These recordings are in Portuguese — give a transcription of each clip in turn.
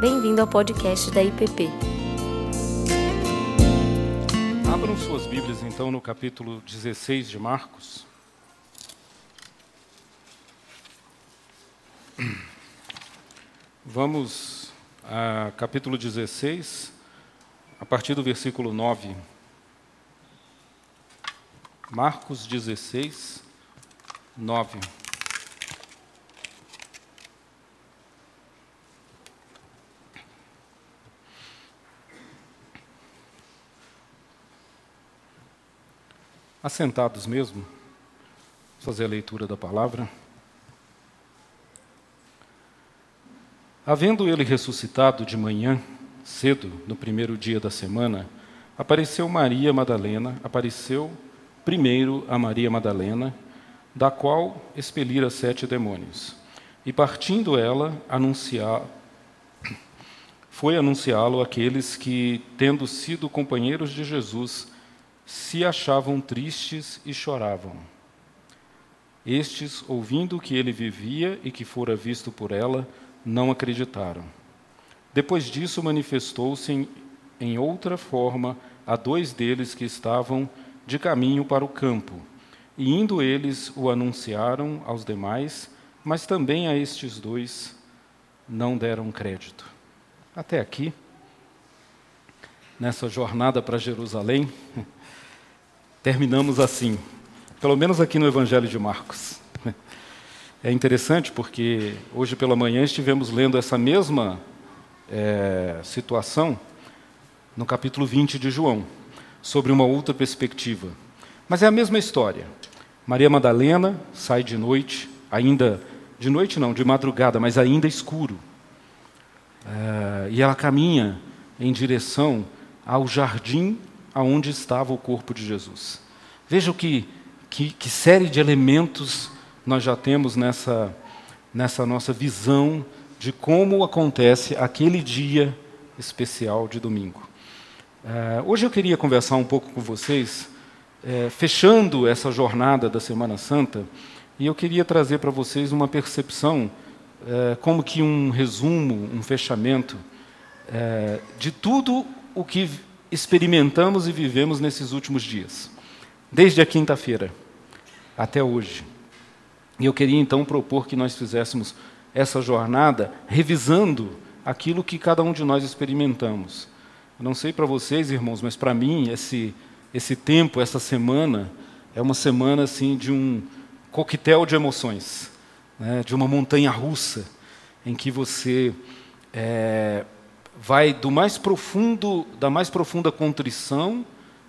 Bem-vindo ao podcast da IPP. Abram suas Bíblias então no capítulo 16 de Marcos. Vamos a capítulo 16, a partir do versículo 9. Marcos 16, 9. Assentados mesmo, fazer a leitura da palavra. Havendo ele ressuscitado de manhã, cedo, no primeiro dia da semana, apareceu Maria Madalena, apareceu primeiro a Maria Madalena, da qual expelira sete demônios. E partindo ela, anunciar, foi anunciá-lo àqueles que, tendo sido companheiros de Jesus, se achavam tristes e choravam. Estes, ouvindo que ele vivia e que fora visto por ela, não acreditaram. Depois disso, manifestou-se em, em outra forma a dois deles que estavam de caminho para o campo. E indo eles o anunciaram aos demais, mas também a estes dois não deram crédito. Até aqui, nessa jornada para Jerusalém, terminamos assim, pelo menos aqui no Evangelho de Marcos. É interessante porque hoje pela manhã estivemos lendo essa mesma é, situação no capítulo 20 de João, sobre uma outra perspectiva. Mas é a mesma história. Maria Madalena sai de noite, ainda, de noite não, de madrugada, mas ainda escuro. É, e ela caminha em direção ao jardim aonde estava o corpo de Jesus. Veja que, que, que série de elementos nós já temos nessa, nessa nossa visão de como acontece aquele dia especial de domingo. Uh, hoje eu queria conversar um pouco com vocês, uh, fechando essa jornada da Semana Santa, e eu queria trazer para vocês uma percepção, uh, como que um resumo, um fechamento, de tudo o que experimentamos e vivemos nesses últimos dias, desde a quinta-feira até hoje. E eu queria então propor que nós fizéssemos essa jornada revisando aquilo que cada um de nós experimentamos. Eu não sei para vocês, irmãos, mas para mim esse esse tempo, essa semana é uma semana assim de um coquetel de emoções, né, de uma montanha russa em que você é, vai do mais profundo, da mais profunda contrição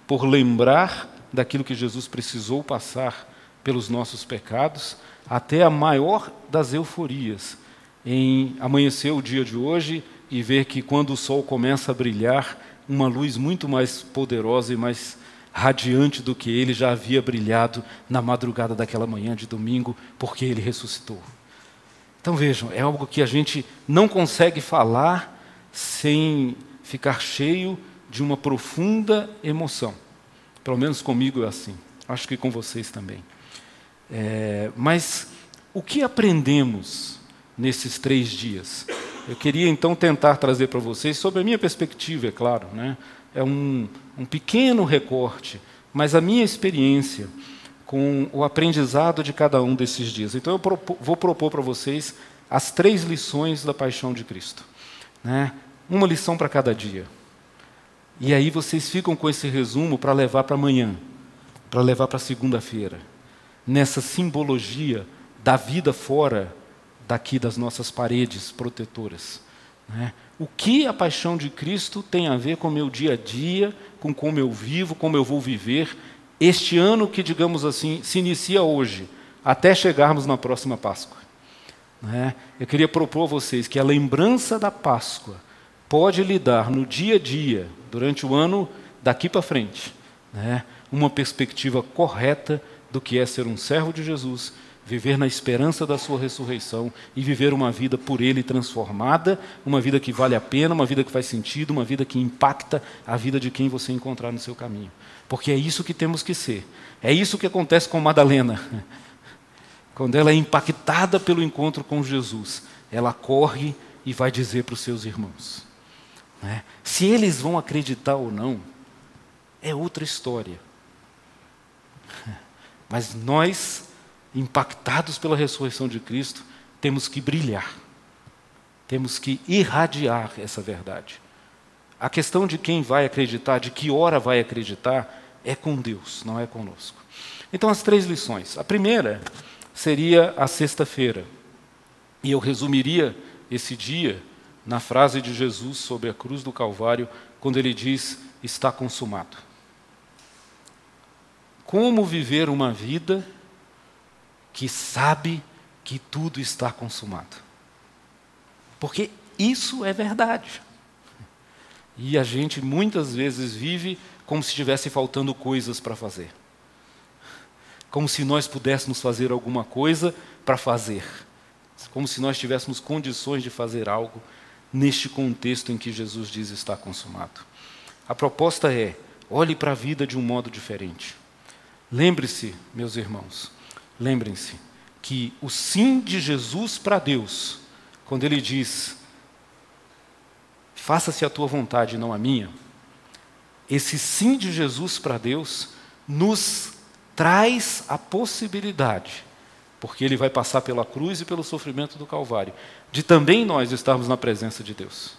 por lembrar daquilo que Jesus precisou passar pelos nossos pecados, até a maior das euforias em amanhecer o dia de hoje e ver que quando o sol começa a brilhar, uma luz muito mais poderosa e mais radiante do que ele já havia brilhado na madrugada daquela manhã de domingo, porque ele ressuscitou. Então vejam, é algo que a gente não consegue falar sem ficar cheio de uma profunda emoção. Pelo menos comigo é assim. Acho que com vocês também. É, mas o que aprendemos nesses três dias? Eu queria então tentar trazer para vocês, sobre a minha perspectiva, é claro, né? é um, um pequeno recorte, mas a minha experiência com o aprendizado de cada um desses dias. Então eu vou propor para vocês as três lições da paixão de Cristo. Né? Uma lição para cada dia. E aí vocês ficam com esse resumo para levar para amanhã, para levar para segunda-feira, nessa simbologia da vida fora daqui das nossas paredes protetoras. Né? O que a paixão de Cristo tem a ver com o meu dia a dia, com como eu vivo, como eu vou viver, este ano que, digamos assim, se inicia hoje, até chegarmos na próxima Páscoa. Né? Eu queria propor a vocês que a lembrança da Páscoa pode lhe dar no dia a dia, durante o ano daqui para frente, né? uma perspectiva correta do que é ser um servo de Jesus, viver na esperança da sua ressurreição e viver uma vida por Ele transformada, uma vida que vale a pena, uma vida que faz sentido, uma vida que impacta a vida de quem você encontrar no seu caminho. Porque é isso que temos que ser. É isso que acontece com Madalena. Quando ela é impactada pelo encontro com Jesus, ela corre e vai dizer para os seus irmãos. Né? Se eles vão acreditar ou não, é outra história. Mas nós, impactados pela ressurreição de Cristo, temos que brilhar, temos que irradiar essa verdade. A questão de quem vai acreditar, de que hora vai acreditar, é com Deus, não é conosco. Então, as três lições. A primeira seria a sexta-feira. E eu resumiria esse dia na frase de Jesus sobre a cruz do Calvário, quando ele diz: Está consumado. Como viver uma vida que sabe que tudo está consumado? Porque isso é verdade. E a gente muitas vezes vive como se estivesse faltando coisas para fazer. Como se nós pudéssemos fazer alguma coisa para fazer. Como se nós tivéssemos condições de fazer algo neste contexto em que Jesus diz está consumado. A proposta é: olhe para a vida de um modo diferente. Lembre-se, meus irmãos, lembrem-se que o sim de Jesus para Deus, quando ele diz: faça-se a tua vontade, não a minha, esse sim de Jesus para Deus nos traz a possibilidade, porque ele vai passar pela cruz e pelo sofrimento do Calvário, de também nós estarmos na presença de Deus.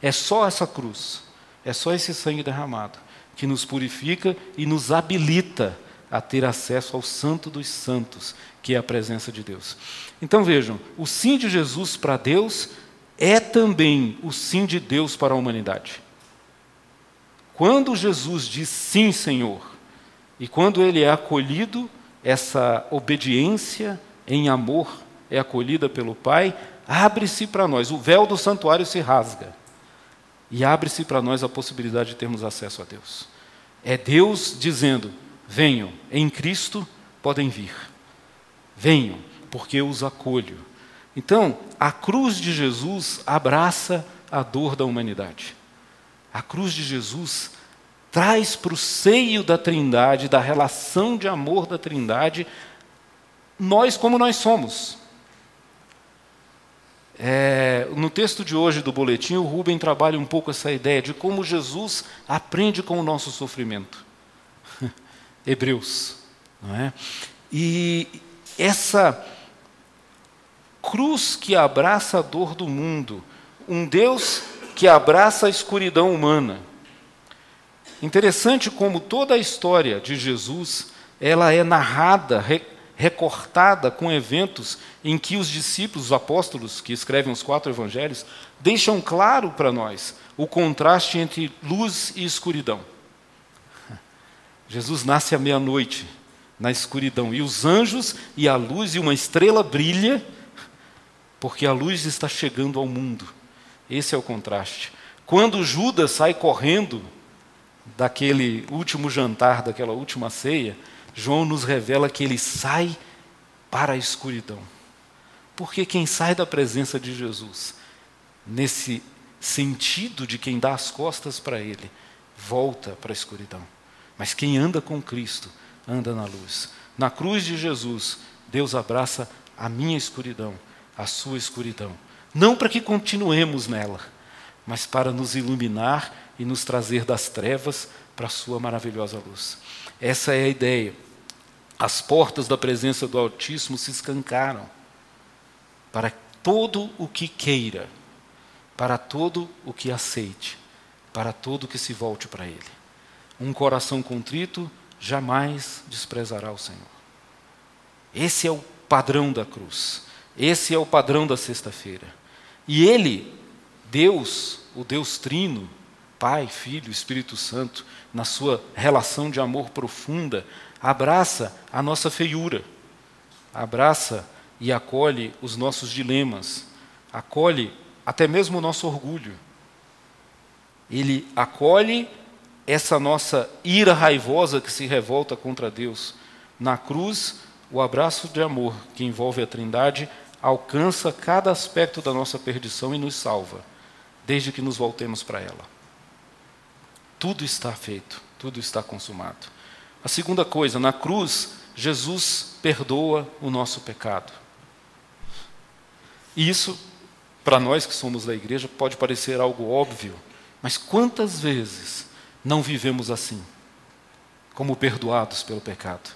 É só essa cruz, é só esse sangue derramado que nos purifica e nos habilita a ter acesso ao Santo dos Santos, que é a presença de Deus. Então vejam, o sim de Jesus para Deus é também o sim de Deus para a humanidade. Quando Jesus diz sim, Senhor, e quando ele é acolhido, essa obediência em amor é acolhida pelo Pai, abre-se para nós, o véu do santuário se rasga. E abre-se para nós a possibilidade de termos acesso a Deus. É Deus dizendo: venham, em Cristo podem vir. Venham, porque eu os acolho. Então, a cruz de Jesus abraça a dor da humanidade. A cruz de Jesus traz para o seio da Trindade, da relação de amor da Trindade, nós como nós somos. É, no texto de hoje do boletim, o Rubem trabalha um pouco essa ideia de como Jesus aprende com o nosso sofrimento. Hebreus. Não é? E essa cruz que abraça a dor do mundo, um Deus que abraça a escuridão humana. Interessante como toda a história de Jesus, ela é narrada, re, recortada com eventos em que os discípulos, os apóstolos que escrevem os quatro evangelhos, deixam claro para nós o contraste entre luz e escuridão. Jesus nasce à meia-noite, na escuridão, e os anjos e a luz e uma estrela brilha, porque a luz está chegando ao mundo. Esse é o contraste. Quando Judas sai correndo daquele último jantar, daquela última ceia, João nos revela que ele sai para a escuridão. Porque quem sai da presença de Jesus, nesse sentido de quem dá as costas para ele, volta para a escuridão. Mas quem anda com Cristo, anda na luz. Na cruz de Jesus, Deus abraça a minha escuridão, a sua escuridão não para que continuemos nela, mas para nos iluminar e nos trazer das trevas para a Sua maravilhosa luz. Essa é a ideia. As portas da presença do Altíssimo se escancaram para todo o que queira, para todo o que aceite, para todo o que se volte para Ele. Um coração contrito jamais desprezará o Senhor. Esse é o padrão da cruz. Esse é o padrão da sexta-feira. E Ele, Deus, o Deus Trino, Pai, Filho, Espírito Santo, na sua relação de amor profunda, abraça a nossa feiura, abraça e acolhe os nossos dilemas, acolhe até mesmo o nosso orgulho. Ele acolhe essa nossa ira raivosa que se revolta contra Deus. Na cruz, o abraço de amor que envolve a Trindade alcança cada aspecto da nossa perdição e nos salva, desde que nos voltemos para ela. Tudo está feito, tudo está consumado. A segunda coisa, na cruz, Jesus perdoa o nosso pecado. E isso para nós que somos da igreja, pode parecer algo óbvio, mas quantas vezes não vivemos assim, como perdoados pelo pecado?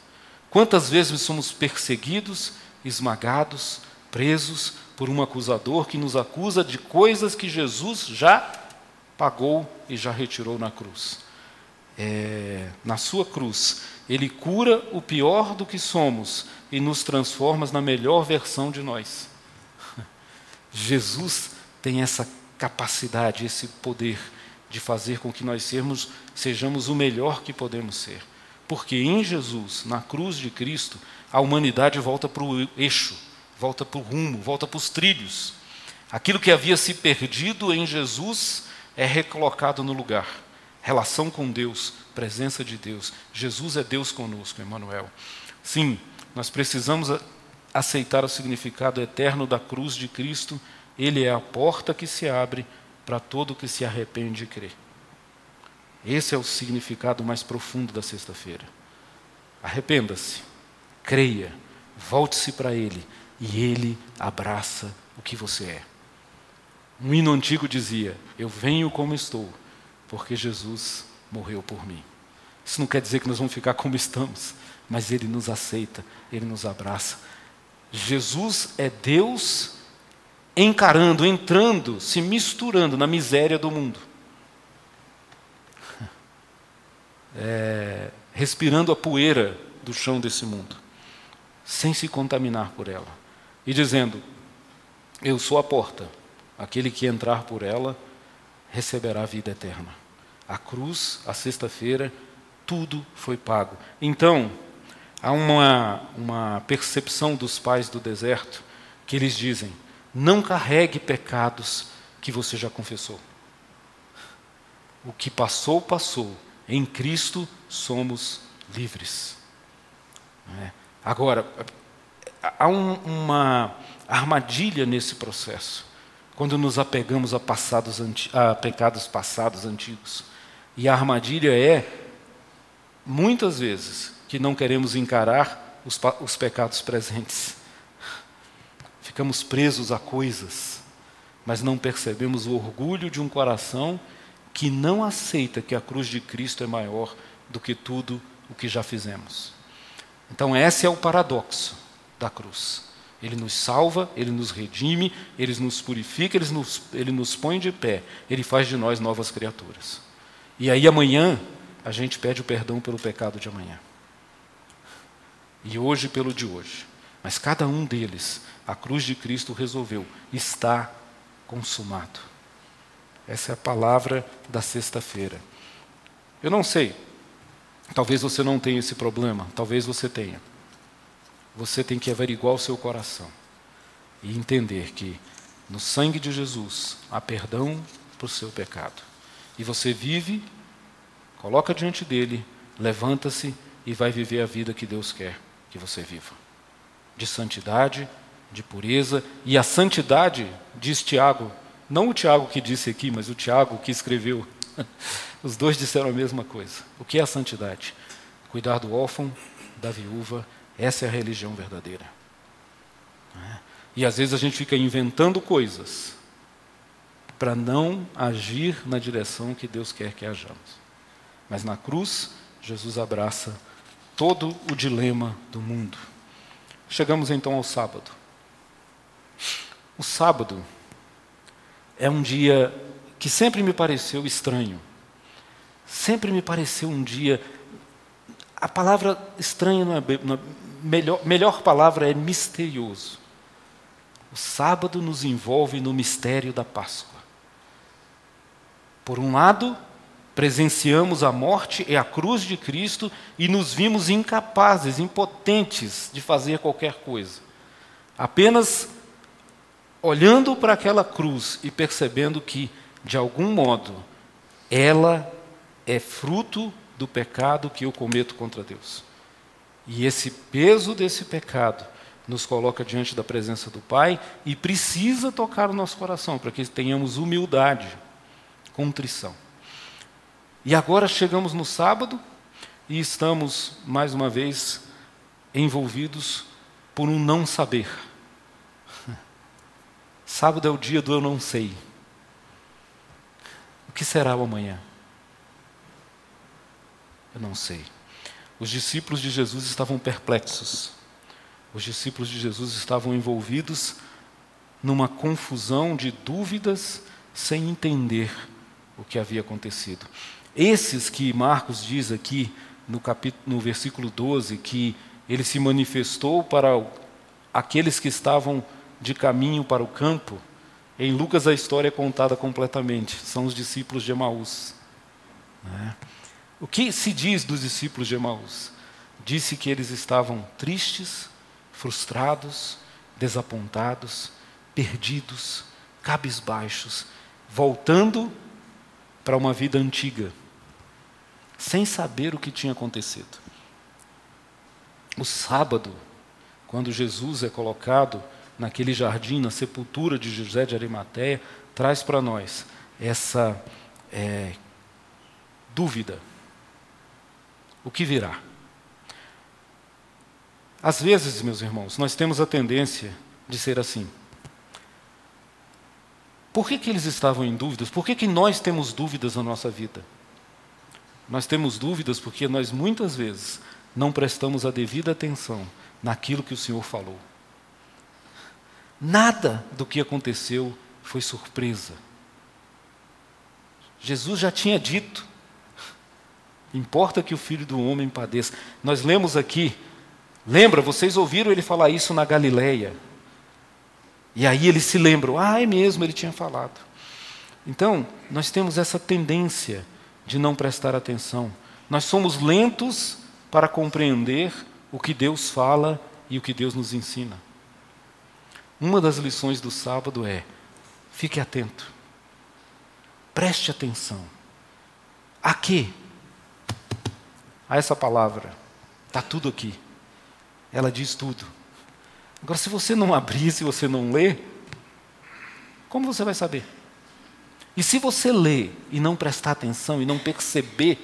Quantas vezes somos perseguidos, esmagados, presos por um acusador que nos acusa de coisas que Jesus já pagou e já retirou na cruz? É, na sua cruz, ele cura o pior do que somos e nos transforma na melhor versão de nós. Jesus tem essa capacidade, esse poder de fazer com que nós sermos, sejamos o melhor que podemos ser. Porque em Jesus, na cruz de Cristo, a humanidade volta para o eixo, volta para o rumo, volta para os trilhos. Aquilo que havia se perdido em Jesus é recolocado no lugar. Relação com Deus, presença de Deus. Jesus é Deus conosco, Emmanuel. Sim, nós precisamos aceitar o significado eterno da cruz de Cristo. Ele é a porta que se abre para todo que se arrepende e crê. Esse é o significado mais profundo da sexta-feira. Arrependa-se, creia, volte-se para Ele e Ele abraça o que você é. Um hino antigo dizia: Eu venho como estou, porque Jesus morreu por mim. Isso não quer dizer que nós vamos ficar como estamos, mas Ele nos aceita, Ele nos abraça. Jesus é Deus encarando, entrando, se misturando na miséria do mundo. É, respirando a poeira do chão desse mundo, sem se contaminar por ela. E dizendo: Eu sou a porta, aquele que entrar por ela receberá a vida eterna. A cruz, a sexta-feira, tudo foi pago. Então, há uma, uma percepção dos pais do deserto que eles dizem: não carregue pecados que você já confessou. O que passou, passou. Em Cristo somos livres. É. Agora, há um, uma armadilha nesse processo, quando nos apegamos a, passados, a pecados passados antigos. E a armadilha é, muitas vezes, que não queremos encarar os, os pecados presentes ficamos presos a coisas, mas não percebemos o orgulho de um coração que não aceita que a cruz de Cristo é maior do que tudo o que já fizemos. Então, esse é o paradoxo da cruz. Ele nos salva, ele nos redime, ele nos purifica, ele nos, ele nos põe de pé, ele faz de nós novas criaturas. E aí amanhã a gente pede o perdão pelo pecado de amanhã. E hoje pelo de hoje. Mas cada um deles a cruz de Cristo resolveu: está consumado. Essa é a palavra da sexta-feira. Eu não sei, talvez você não tenha esse problema, talvez você tenha. Você tem que averiguar o seu coração e entender que no sangue de Jesus há perdão para o seu pecado. E você vive, coloca diante dele, levanta-se e vai viver a vida que Deus quer que você viva. De santidade, de pureza, e a santidade, diz Tiago, não o Tiago que disse aqui, mas o Tiago que escreveu. Os dois disseram a mesma coisa. O que é a santidade? Cuidar do órfão, da viúva, essa é a religião verdadeira. E às vezes a gente fica inventando coisas para não agir na direção que Deus quer que hajamos. Mas na cruz, Jesus abraça todo o dilema do mundo. Chegamos então ao sábado. O sábado é um dia que sempre me pareceu estranho. Sempre me pareceu um dia. A palavra estranha não é. É melhor, melhor palavra é misterioso. O sábado nos envolve no mistério da Páscoa. Por um lado, presenciamos a morte e a cruz de Cristo e nos vimos incapazes, impotentes de fazer qualquer coisa. Apenas olhando para aquela cruz e percebendo que, de algum modo, ela é fruto do pecado que eu cometo contra Deus. E esse peso desse pecado nos coloca diante da presença do Pai e precisa tocar o nosso coração para que tenhamos humildade, contrição. E agora chegamos no sábado e estamos, mais uma vez, envolvidos por um não saber Sábado é o dia do eu não sei. O que será o amanhã? Eu não sei. Os discípulos de Jesus estavam perplexos. Os discípulos de Jesus estavam envolvidos numa confusão de dúvidas sem entender o que havia acontecido. Esses que Marcos diz aqui no, capítulo, no versículo 12 que ele se manifestou para aqueles que estavam de caminho para o campo, em Lucas a história é contada completamente, são os discípulos de Emaús. Né? O que se diz dos discípulos de Emaús? Disse que eles estavam tristes, frustrados, desapontados, perdidos, cabisbaixos, voltando para uma vida antiga, sem saber o que tinha acontecido. O sábado, quando Jesus é colocado naquele jardim, na sepultura de José de Arimateia, traz para nós essa é, dúvida: o que virá? Às vezes, meus irmãos, nós temos a tendência de ser assim. Por que, que eles estavam em dúvidas? Por que, que nós temos dúvidas na nossa vida? Nós temos dúvidas porque nós muitas vezes não prestamos a devida atenção naquilo que o Senhor falou. Nada do que aconteceu foi surpresa. Jesus já tinha dito: importa que o filho do homem padeça. Nós lemos aqui, lembra, vocês ouviram ele falar isso na Galileia. E aí eles se lembram, ah, é mesmo, ele tinha falado. Então, nós temos essa tendência de não prestar atenção. Nós somos lentos para compreender o que Deus fala e o que Deus nos ensina. Uma das lições do sábado é: fique atento, preste atenção. A quê? A essa palavra. Está tudo aqui. Ela diz tudo. Agora, se você não abrir, se você não ler, como você vai saber? E se você ler e não prestar atenção e não perceber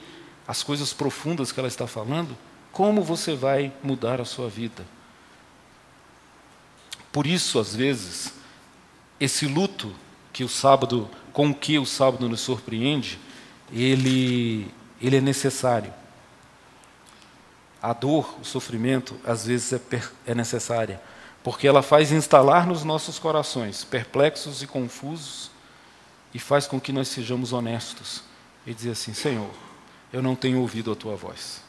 as coisas profundas que ela está falando, como você vai mudar a sua vida? Por isso, às vezes, esse luto que o sábado, com que o sábado nos surpreende, ele, ele é necessário. A dor, o sofrimento, às vezes é, é necessária porque ela faz instalar nos nossos corações, perplexos e confusos, e faz com que nós sejamos honestos e dizer assim: Senhor, eu não tenho ouvido a tua voz.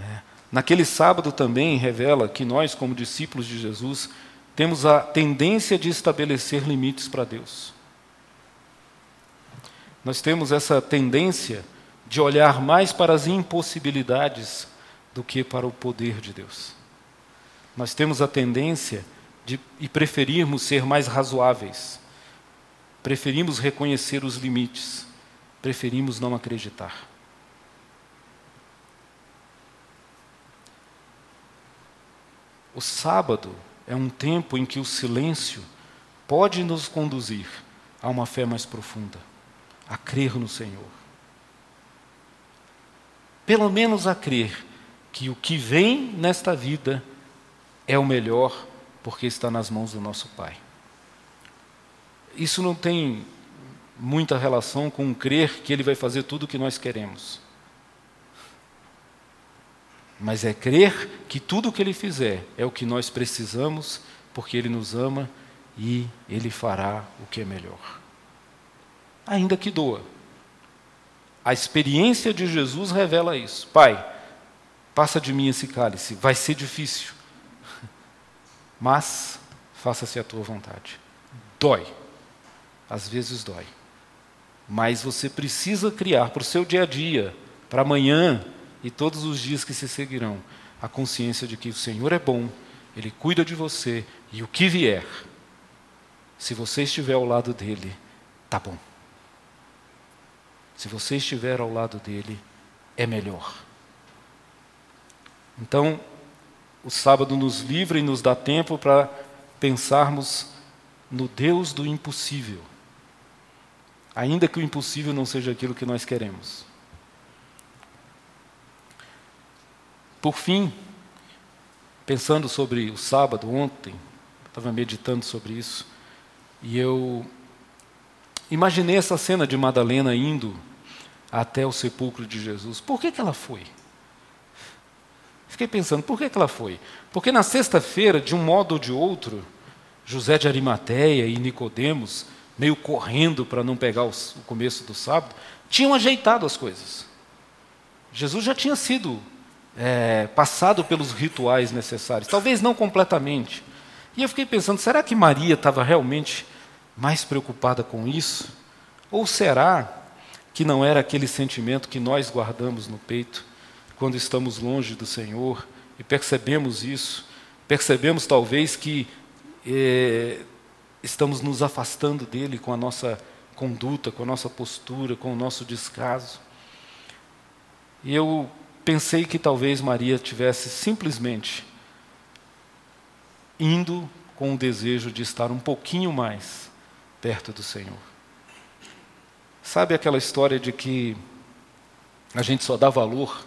É. Naquele sábado também revela que nós, como discípulos de Jesus, temos a tendência de estabelecer limites para Deus. Nós temos essa tendência de olhar mais para as impossibilidades do que para o poder de Deus nós temos a tendência de e preferirmos ser mais razoáveis. Preferimos reconhecer os limites, preferimos não acreditar. O sábado é um tempo em que o silêncio pode nos conduzir a uma fé mais profunda, a crer no Senhor. Pelo menos a crer que o que vem nesta vida é o melhor porque está nas mãos do nosso Pai. Isso não tem muita relação com crer que Ele vai fazer tudo o que nós queremos. Mas é crer que tudo o que Ele fizer é o que nós precisamos, porque Ele nos ama e Ele fará o que é melhor. Ainda que doa. A experiência de Jesus revela isso. Pai, passa de mim esse cálice, vai ser difícil mas faça-se a tua vontade. Dói, às vezes dói, mas você precisa criar para o seu dia a dia, para amanhã e todos os dias que se seguirão, a consciência de que o Senhor é bom, Ele cuida de você e o que vier, se você estiver ao lado dele, tá bom. Se você estiver ao lado dele, é melhor. Então, o sábado nos livra e nos dá tempo para pensarmos no Deus do impossível, ainda que o impossível não seja aquilo que nós queremos. Por fim, pensando sobre o sábado ontem, estava meditando sobre isso, E eu imaginei essa cena de Madalena indo até o sepulcro de Jesus. Por que, que ela foi? Fiquei pensando, por que, que ela foi? Porque na sexta-feira, de um modo ou de outro, José de Arimateia e Nicodemos, meio correndo para não pegar o começo do sábado, tinham ajeitado as coisas. Jesus já tinha sido é, passado pelos rituais necessários, talvez não completamente. E eu fiquei pensando, será que Maria estava realmente mais preocupada com isso? Ou será que não era aquele sentimento que nós guardamos no peito quando estamos longe do Senhor e percebemos isso? Percebemos talvez que é, estamos nos afastando dele com a nossa conduta, com a nossa postura, com o nosso descaso. E eu pensei que talvez Maria tivesse simplesmente indo com o desejo de estar um pouquinho mais perto do Senhor. Sabe aquela história de que a gente só dá valor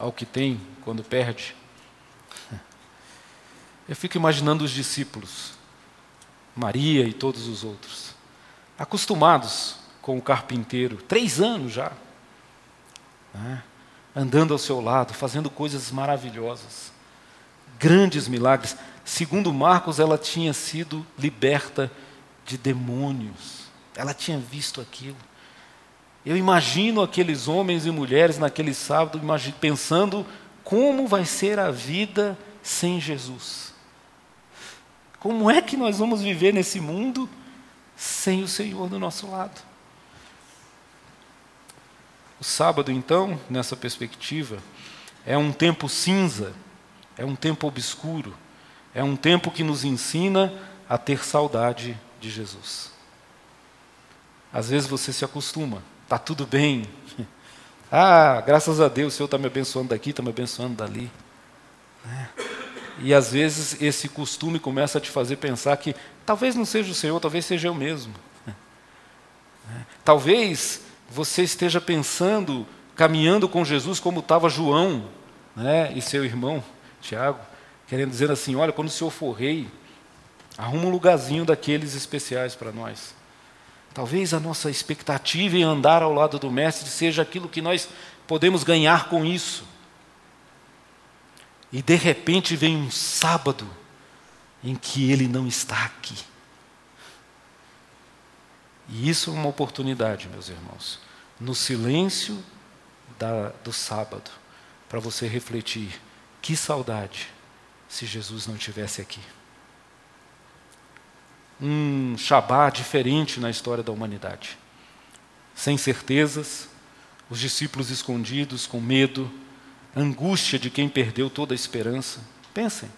ao que tem quando perde? Eu fico imaginando os discípulos, Maria e todos os outros, acostumados com o carpinteiro, três anos já, né? andando ao seu lado, fazendo coisas maravilhosas, grandes milagres. Segundo Marcos, ela tinha sido liberta de demônios, ela tinha visto aquilo. Eu imagino aqueles homens e mulheres naquele sábado pensando como vai ser a vida sem Jesus. Como é que nós vamos viver nesse mundo sem o Senhor do nosso lado? O sábado, então, nessa perspectiva, é um tempo cinza, é um tempo obscuro, é um tempo que nos ensina a ter saudade de Jesus. Às vezes você se acostuma, Está tudo bem. Ah, graças a Deus, o Senhor está me abençoando daqui, está me abençoando dali. Né? E às vezes esse costume começa a te fazer pensar que talvez não seja o Senhor, talvez seja eu mesmo. Né? Talvez você esteja pensando, caminhando com Jesus como estava João né, e seu irmão Tiago, querendo dizer assim: olha, quando o Senhor for rei, arruma um lugarzinho daqueles especiais para nós. Talvez a nossa expectativa em andar ao lado do Mestre seja aquilo que nós podemos ganhar com isso. E de repente vem um sábado em que ele não está aqui. E isso é uma oportunidade, meus irmãos, no silêncio da, do sábado, para você refletir: que saudade se Jesus não estivesse aqui um Shabá diferente na história da humanidade. Sem certezas, os discípulos escondidos, com medo, angústia de quem perdeu toda a esperança. Pensem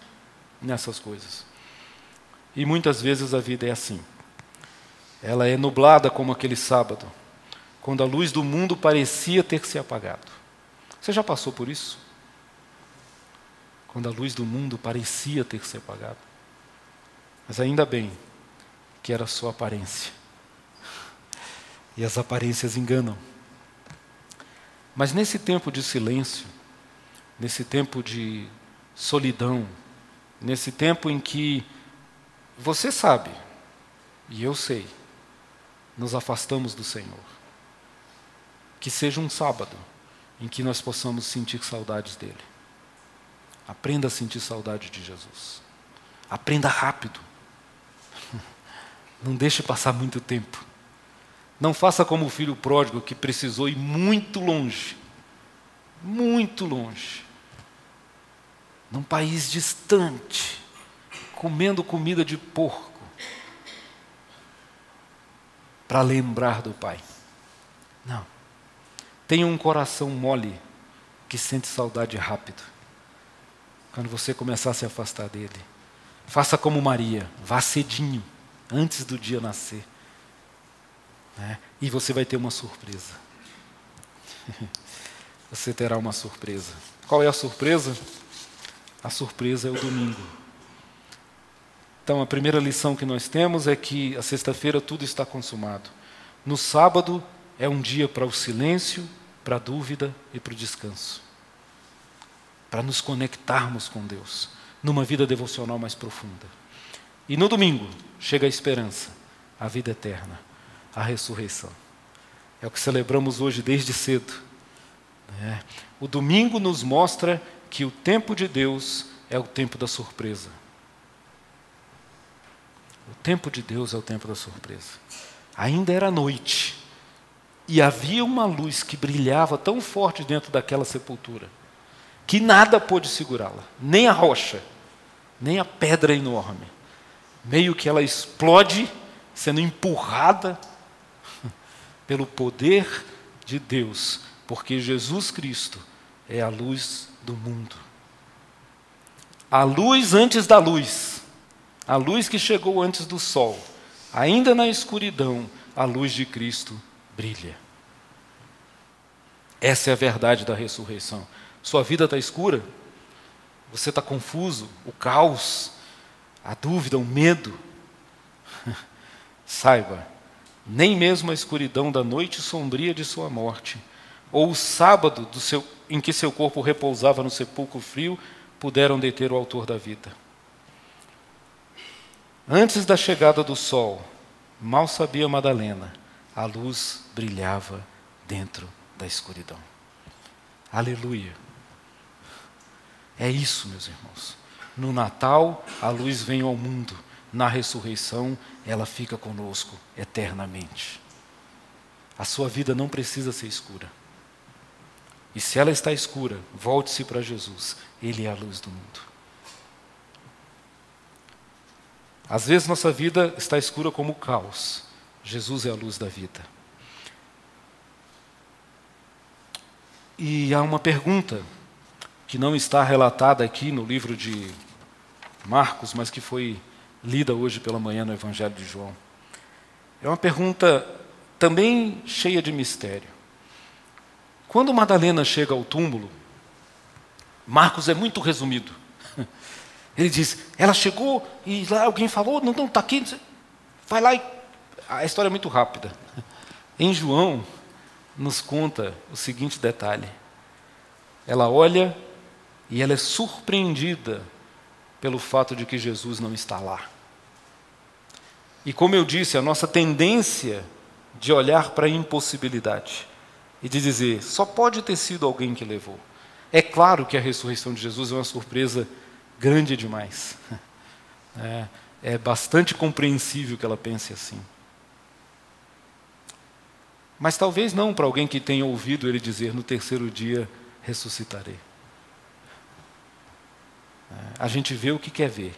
nessas coisas. E muitas vezes a vida é assim. Ela é nublada como aquele sábado, quando a luz do mundo parecia ter se apagado. Você já passou por isso? Quando a luz do mundo parecia ter se apagado. Mas ainda bem que era só aparência. E as aparências enganam. Mas nesse tempo de silêncio, nesse tempo de solidão, nesse tempo em que você sabe, e eu sei, nos afastamos do Senhor. Que seja um sábado em que nós possamos sentir saudades dele. Aprenda a sentir saudade de Jesus. Aprenda rápido. Não deixe passar muito tempo. Não faça como o filho pródigo que precisou ir muito longe muito longe num país distante comendo comida de porco para lembrar do pai. Não. Tenha um coração mole que sente saudade rápido. Quando você começar a se afastar dele, faça como Maria, vá cedinho antes do dia nascer. Né? E você vai ter uma surpresa. Você terá uma surpresa. Qual é a surpresa? A surpresa é o domingo. Então, a primeira lição que nós temos é que a sexta-feira tudo está consumado. No sábado é um dia para o silêncio, para a dúvida e para o descanso. Para nos conectarmos com Deus, numa vida devocional mais profunda. E no domingo chega a esperança a vida eterna, a ressurreição. É o que celebramos hoje desde cedo. É. O domingo nos mostra que o tempo de Deus é o tempo da surpresa. O tempo de Deus é o tempo da surpresa. Ainda era noite e havia uma luz que brilhava tão forte dentro daquela sepultura que nada pôde segurá-la, nem a rocha, nem a pedra enorme. Meio que ela explode, sendo empurrada pelo poder de Deus, porque Jesus Cristo é a luz do mundo. A luz antes da luz, a luz que chegou antes do sol, ainda na escuridão, a luz de Cristo brilha. Essa é a verdade da ressurreição. Sua vida está escura? Você está confuso? O caos, a dúvida, o medo? Saiba, nem mesmo a escuridão da noite sombria de sua morte, ou o sábado seu, em que seu corpo repousava no sepulcro frio, puderam deter o autor da vida. Antes da chegada do sol, mal sabia Madalena, a luz brilhava dentro da escuridão. Aleluia. É isso, meus irmãos. No Natal, a luz vem ao mundo. Na ressurreição, ela fica conosco eternamente. A sua vida não precisa ser escura. E se ela está escura, volte-se para Jesus. Ele é a luz do mundo. Às vezes nossa vida está escura como o caos. Jesus é a luz da vida. E há uma pergunta que não está relatada aqui no livro de Marcos, mas que foi lida hoje pela manhã no Evangelho de João. É uma pergunta também cheia de mistério. Quando Madalena chega ao túmulo, Marcos é muito resumido. Ele diz: ela chegou e lá alguém falou, não, não, está aqui. Vai lá e. A história é muito rápida. Em João, nos conta o seguinte detalhe: ela olha e ela é surpreendida pelo fato de que Jesus não está lá. E como eu disse, a nossa tendência de olhar para a impossibilidade e de dizer, só pode ter sido alguém que levou. É claro que a ressurreição de Jesus é uma surpresa grande demais. É, é bastante compreensível que ela pense assim. Mas talvez não para alguém que tenha ouvido ele dizer: no terceiro dia ressuscitarei. A gente vê o que quer ver,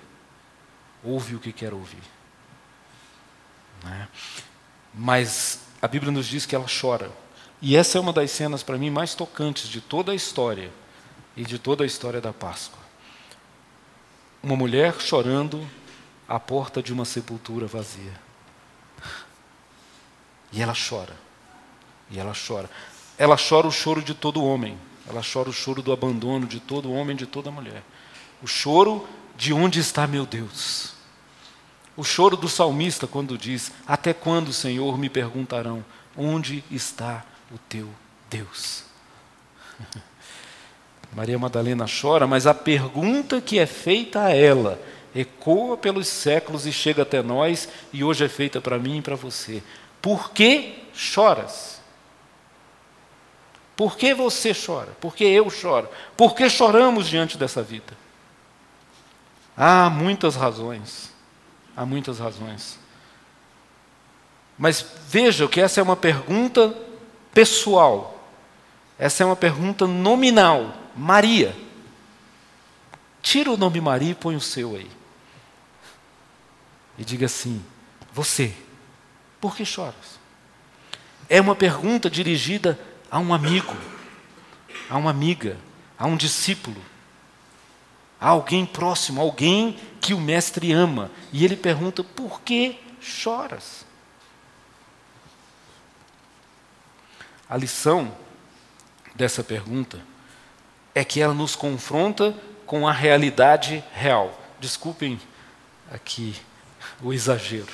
ouve o que quer ouvir. Né? Mas a Bíblia nos diz que ela chora. E essa é uma das cenas, para mim, mais tocantes de toda a história e de toda a história da Páscoa. Uma mulher chorando à porta de uma sepultura vazia. E ela chora. E ela chora. Ela chora o choro de todo homem. Ela chora o choro do abandono de todo homem, de toda mulher. O choro de onde está meu Deus. O choro do salmista quando diz: Até quando, Senhor, me perguntarão onde está o teu Deus? Maria Madalena chora, mas a pergunta que é feita a ela ecoa pelos séculos e chega até nós, e hoje é feita para mim e para você. Por que choras? Por que você chora? Por que eu choro? Por que choramos diante dessa vida? Há muitas razões. Há muitas razões. Mas veja que essa é uma pergunta pessoal. Essa é uma pergunta nominal. Maria. Tira o nome Maria e põe o seu aí. E diga assim: Você, por que choras? É uma pergunta dirigida a um amigo, a uma amiga, a um discípulo, a alguém próximo, alguém que o mestre ama. E ele pergunta: por que choras? A lição dessa pergunta é que ela nos confronta com a realidade real. Desculpem aqui o exagero.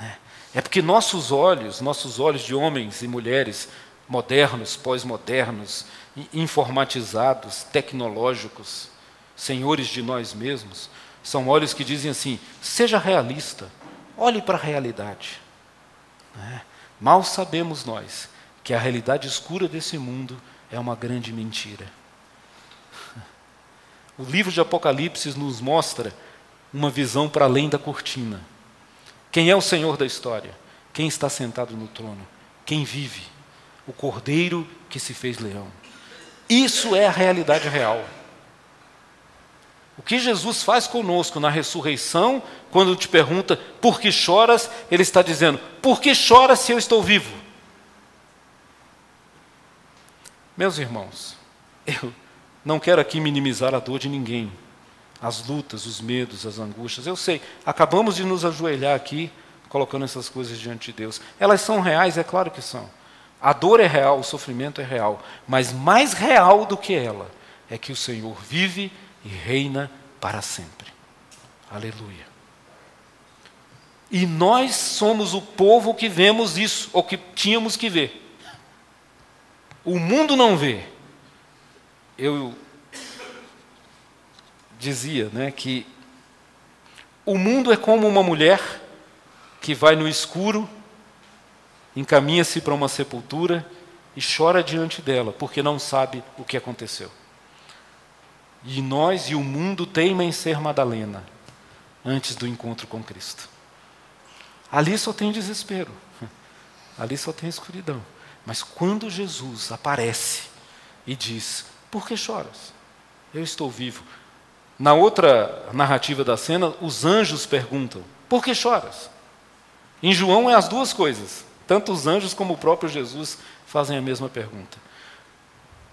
Né? É porque nossos olhos, nossos olhos de homens e mulheres modernos, pós-modernos, informatizados, tecnológicos, senhores de nós mesmos, são olhos que dizem assim: seja realista, olhe para a realidade. Né? Mal sabemos nós que a realidade escura desse mundo é uma grande mentira. O livro de Apocalipse nos mostra uma visão para além da cortina. Quem é o Senhor da história? Quem está sentado no trono? Quem vive? O Cordeiro que se fez leão. Isso é a realidade real. O que Jesus faz conosco na ressurreição, quando te pergunta por que choras, ele está dizendo: por que choras se eu estou vivo? Meus irmãos, eu não quero aqui minimizar a dor de ninguém, as lutas, os medos, as angústias. Eu sei, acabamos de nos ajoelhar aqui, colocando essas coisas diante de Deus. Elas são reais, é claro que são. A dor é real, o sofrimento é real, mas mais real do que ela é que o Senhor vive e reina para sempre. Aleluia. E nós somos o povo que vemos isso, ou que tínhamos que ver. O mundo não vê. Eu dizia né, que o mundo é como uma mulher que vai no escuro, encaminha-se para uma sepultura e chora diante dela, porque não sabe o que aconteceu. E nós e o mundo teimam em ser Madalena antes do encontro com Cristo. Ali só tem desespero, ali só tem escuridão. Mas quando Jesus aparece e diz: Por que choras? Eu estou vivo. Na outra narrativa da cena, os anjos perguntam: Por que choras? Em João é as duas coisas. Tanto os anjos como o próprio Jesus fazem a mesma pergunta.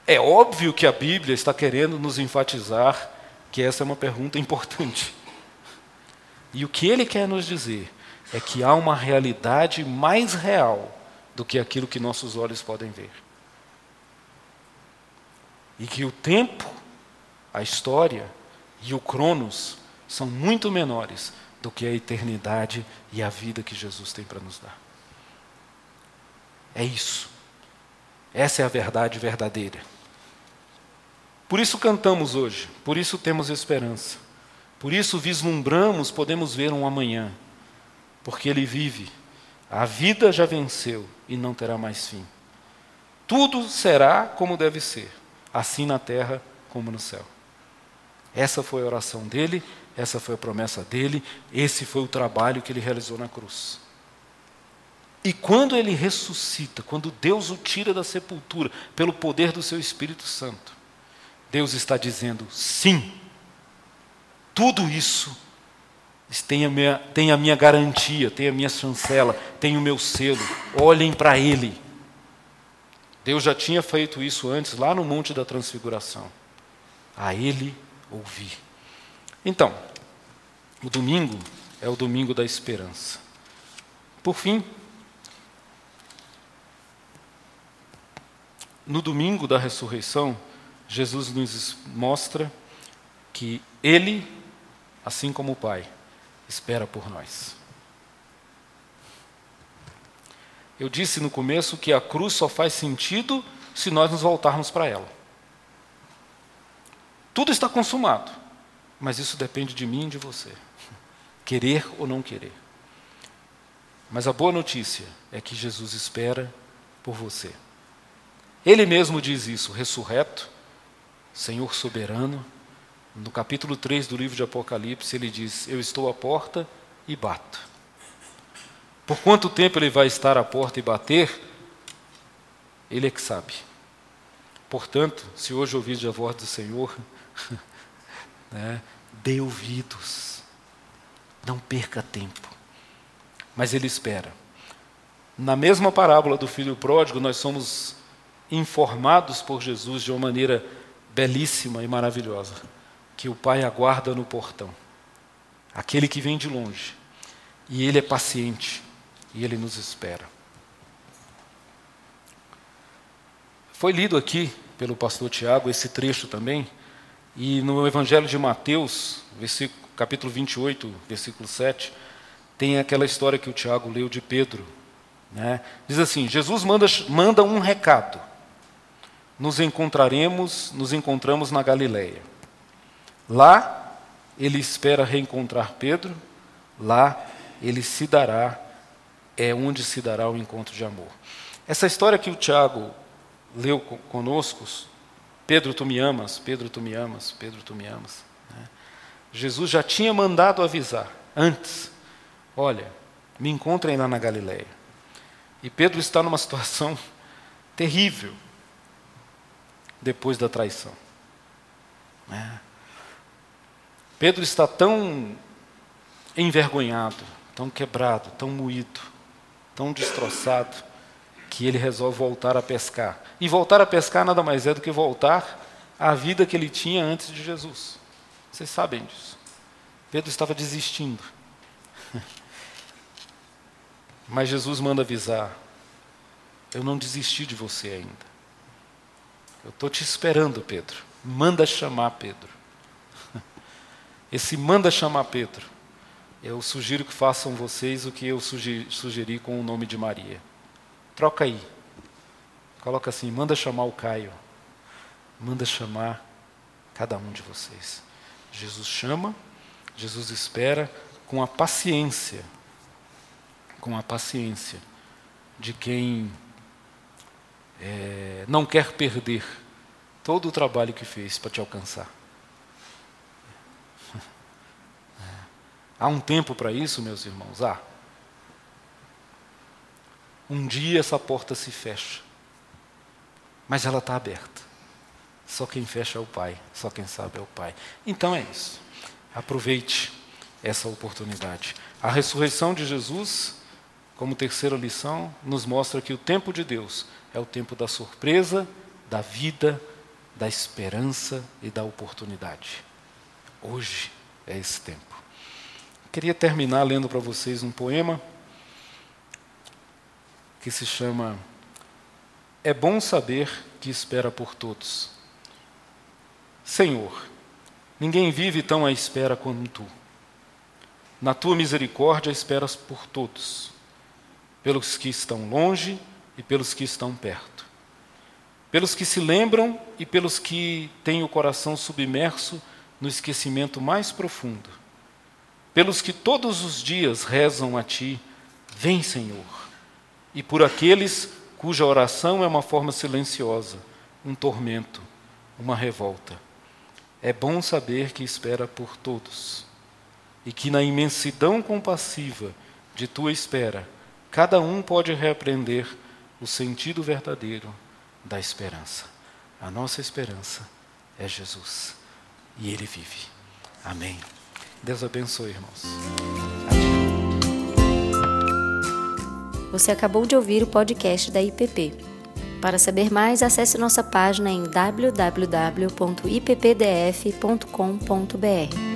É óbvio que a Bíblia está querendo nos enfatizar que essa é uma pergunta importante. E o que ele quer nos dizer é que há uma realidade mais real do que aquilo que nossos olhos podem ver. E que o tempo, a história e o Cronos são muito menores do que a eternidade e a vida que Jesus tem para nos dar. É isso. Essa é a verdade verdadeira. Por isso cantamos hoje, por isso temos esperança, por isso vislumbramos, podemos ver um amanhã, porque Ele vive, a vida já venceu e não terá mais fim. Tudo será como deve ser, assim na terra como no céu. Essa foi a oração dele, essa foi a promessa dele, esse foi o trabalho que ele realizou na cruz. E quando ele ressuscita, quando Deus o tira da sepultura, pelo poder do seu Espírito Santo, Deus está dizendo: sim, tudo isso tem a minha, tem a minha garantia, tem a minha chancela, tem o meu selo, olhem para Ele. Deus já tinha feito isso antes, lá no Monte da Transfiguração. A Ele ouvir. Então, o domingo é o domingo da esperança. Por fim, no domingo da ressurreição, Jesus nos mostra que Ele, assim como o Pai, espera por nós. Eu disse no começo que a cruz só faz sentido se nós nos voltarmos para ela. Tudo está consumado, mas isso depende de mim e de você. Querer ou não querer. Mas a boa notícia é que Jesus espera por você. Ele mesmo diz isso, ressurreto, Senhor soberano. No capítulo 3 do livro de Apocalipse, ele diz: Eu estou à porta e bato. Por quanto tempo ele vai estar à porta e bater? Ele é que sabe. Portanto, se hoje ouvir a voz do Senhor, né, dê ouvidos, não perca tempo. Mas ele espera. Na mesma parábola do filho pródigo, nós somos informados por Jesus de uma maneira belíssima e maravilhosa, que o Pai aguarda no portão, aquele que vem de longe, e ele é paciente, e ele nos espera. Foi lido aqui pelo pastor Tiago esse trecho também, e no Evangelho de Mateus, capítulo 28, versículo 7, tem aquela história que o Tiago leu de Pedro. Né? Diz assim: Jesus manda, manda um recado nos encontraremos, nos encontramos na Galileia. Lá ele espera reencontrar Pedro, lá ele se dará, é onde se dará o encontro de amor. Essa história que o Tiago leu conosco, Pedro, tu me amas, Pedro, tu me amas, Pedro, tu me amas. Né? Jesus já tinha mandado avisar antes: olha, me encontrem lá na Galileia. E Pedro está numa situação terrível depois da traição. Né? Pedro está tão envergonhado, tão quebrado, tão moído, tão destroçado, que ele resolve voltar a pescar. E voltar a pescar nada mais é do que voltar à vida que ele tinha antes de Jesus. Vocês sabem disso. Pedro estava desistindo. Mas Jesus manda avisar: eu não desisti de você ainda. Eu estou te esperando, Pedro. Manda chamar Pedro. Esse manda chamar Pedro. Eu sugiro que façam vocês o que eu sugeri, sugeri com o nome de Maria. Troca aí. Coloca assim: manda chamar o Caio. Manda chamar cada um de vocês. Jesus chama, Jesus espera com a paciência, com a paciência de quem é, não quer perder todo o trabalho que fez para te alcançar. Há um tempo para isso, meus irmãos? Há. Um dia essa porta se fecha, mas ela está aberta. Só quem fecha é o Pai, só quem sabe é o Pai. Então é isso. Aproveite essa oportunidade. A ressurreição de Jesus, como terceira lição, nos mostra que o tempo de Deus é o tempo da surpresa, da vida, da esperança e da oportunidade. Hoje é esse tempo. Queria terminar lendo para vocês um poema que se chama É bom saber que espera por todos. Senhor, ninguém vive tão à espera como tu. Na tua misericórdia esperas por todos, pelos que estão longe e pelos que estão perto, pelos que se lembram e pelos que têm o coração submerso no esquecimento mais profundo. Pelos que todos os dias rezam a Ti, vem, Senhor, e por aqueles cuja oração é uma forma silenciosa, um tormento, uma revolta. É bom saber que espera por todos e que na imensidão compassiva de tua espera, cada um pode reaprender o sentido verdadeiro da esperança. A nossa esperança é Jesus e Ele vive. Amém. Deus abençoe, irmãos. Você acabou de ouvir o podcast da IPP. Para saber mais, acesse nossa página em www.ippdf.com.br.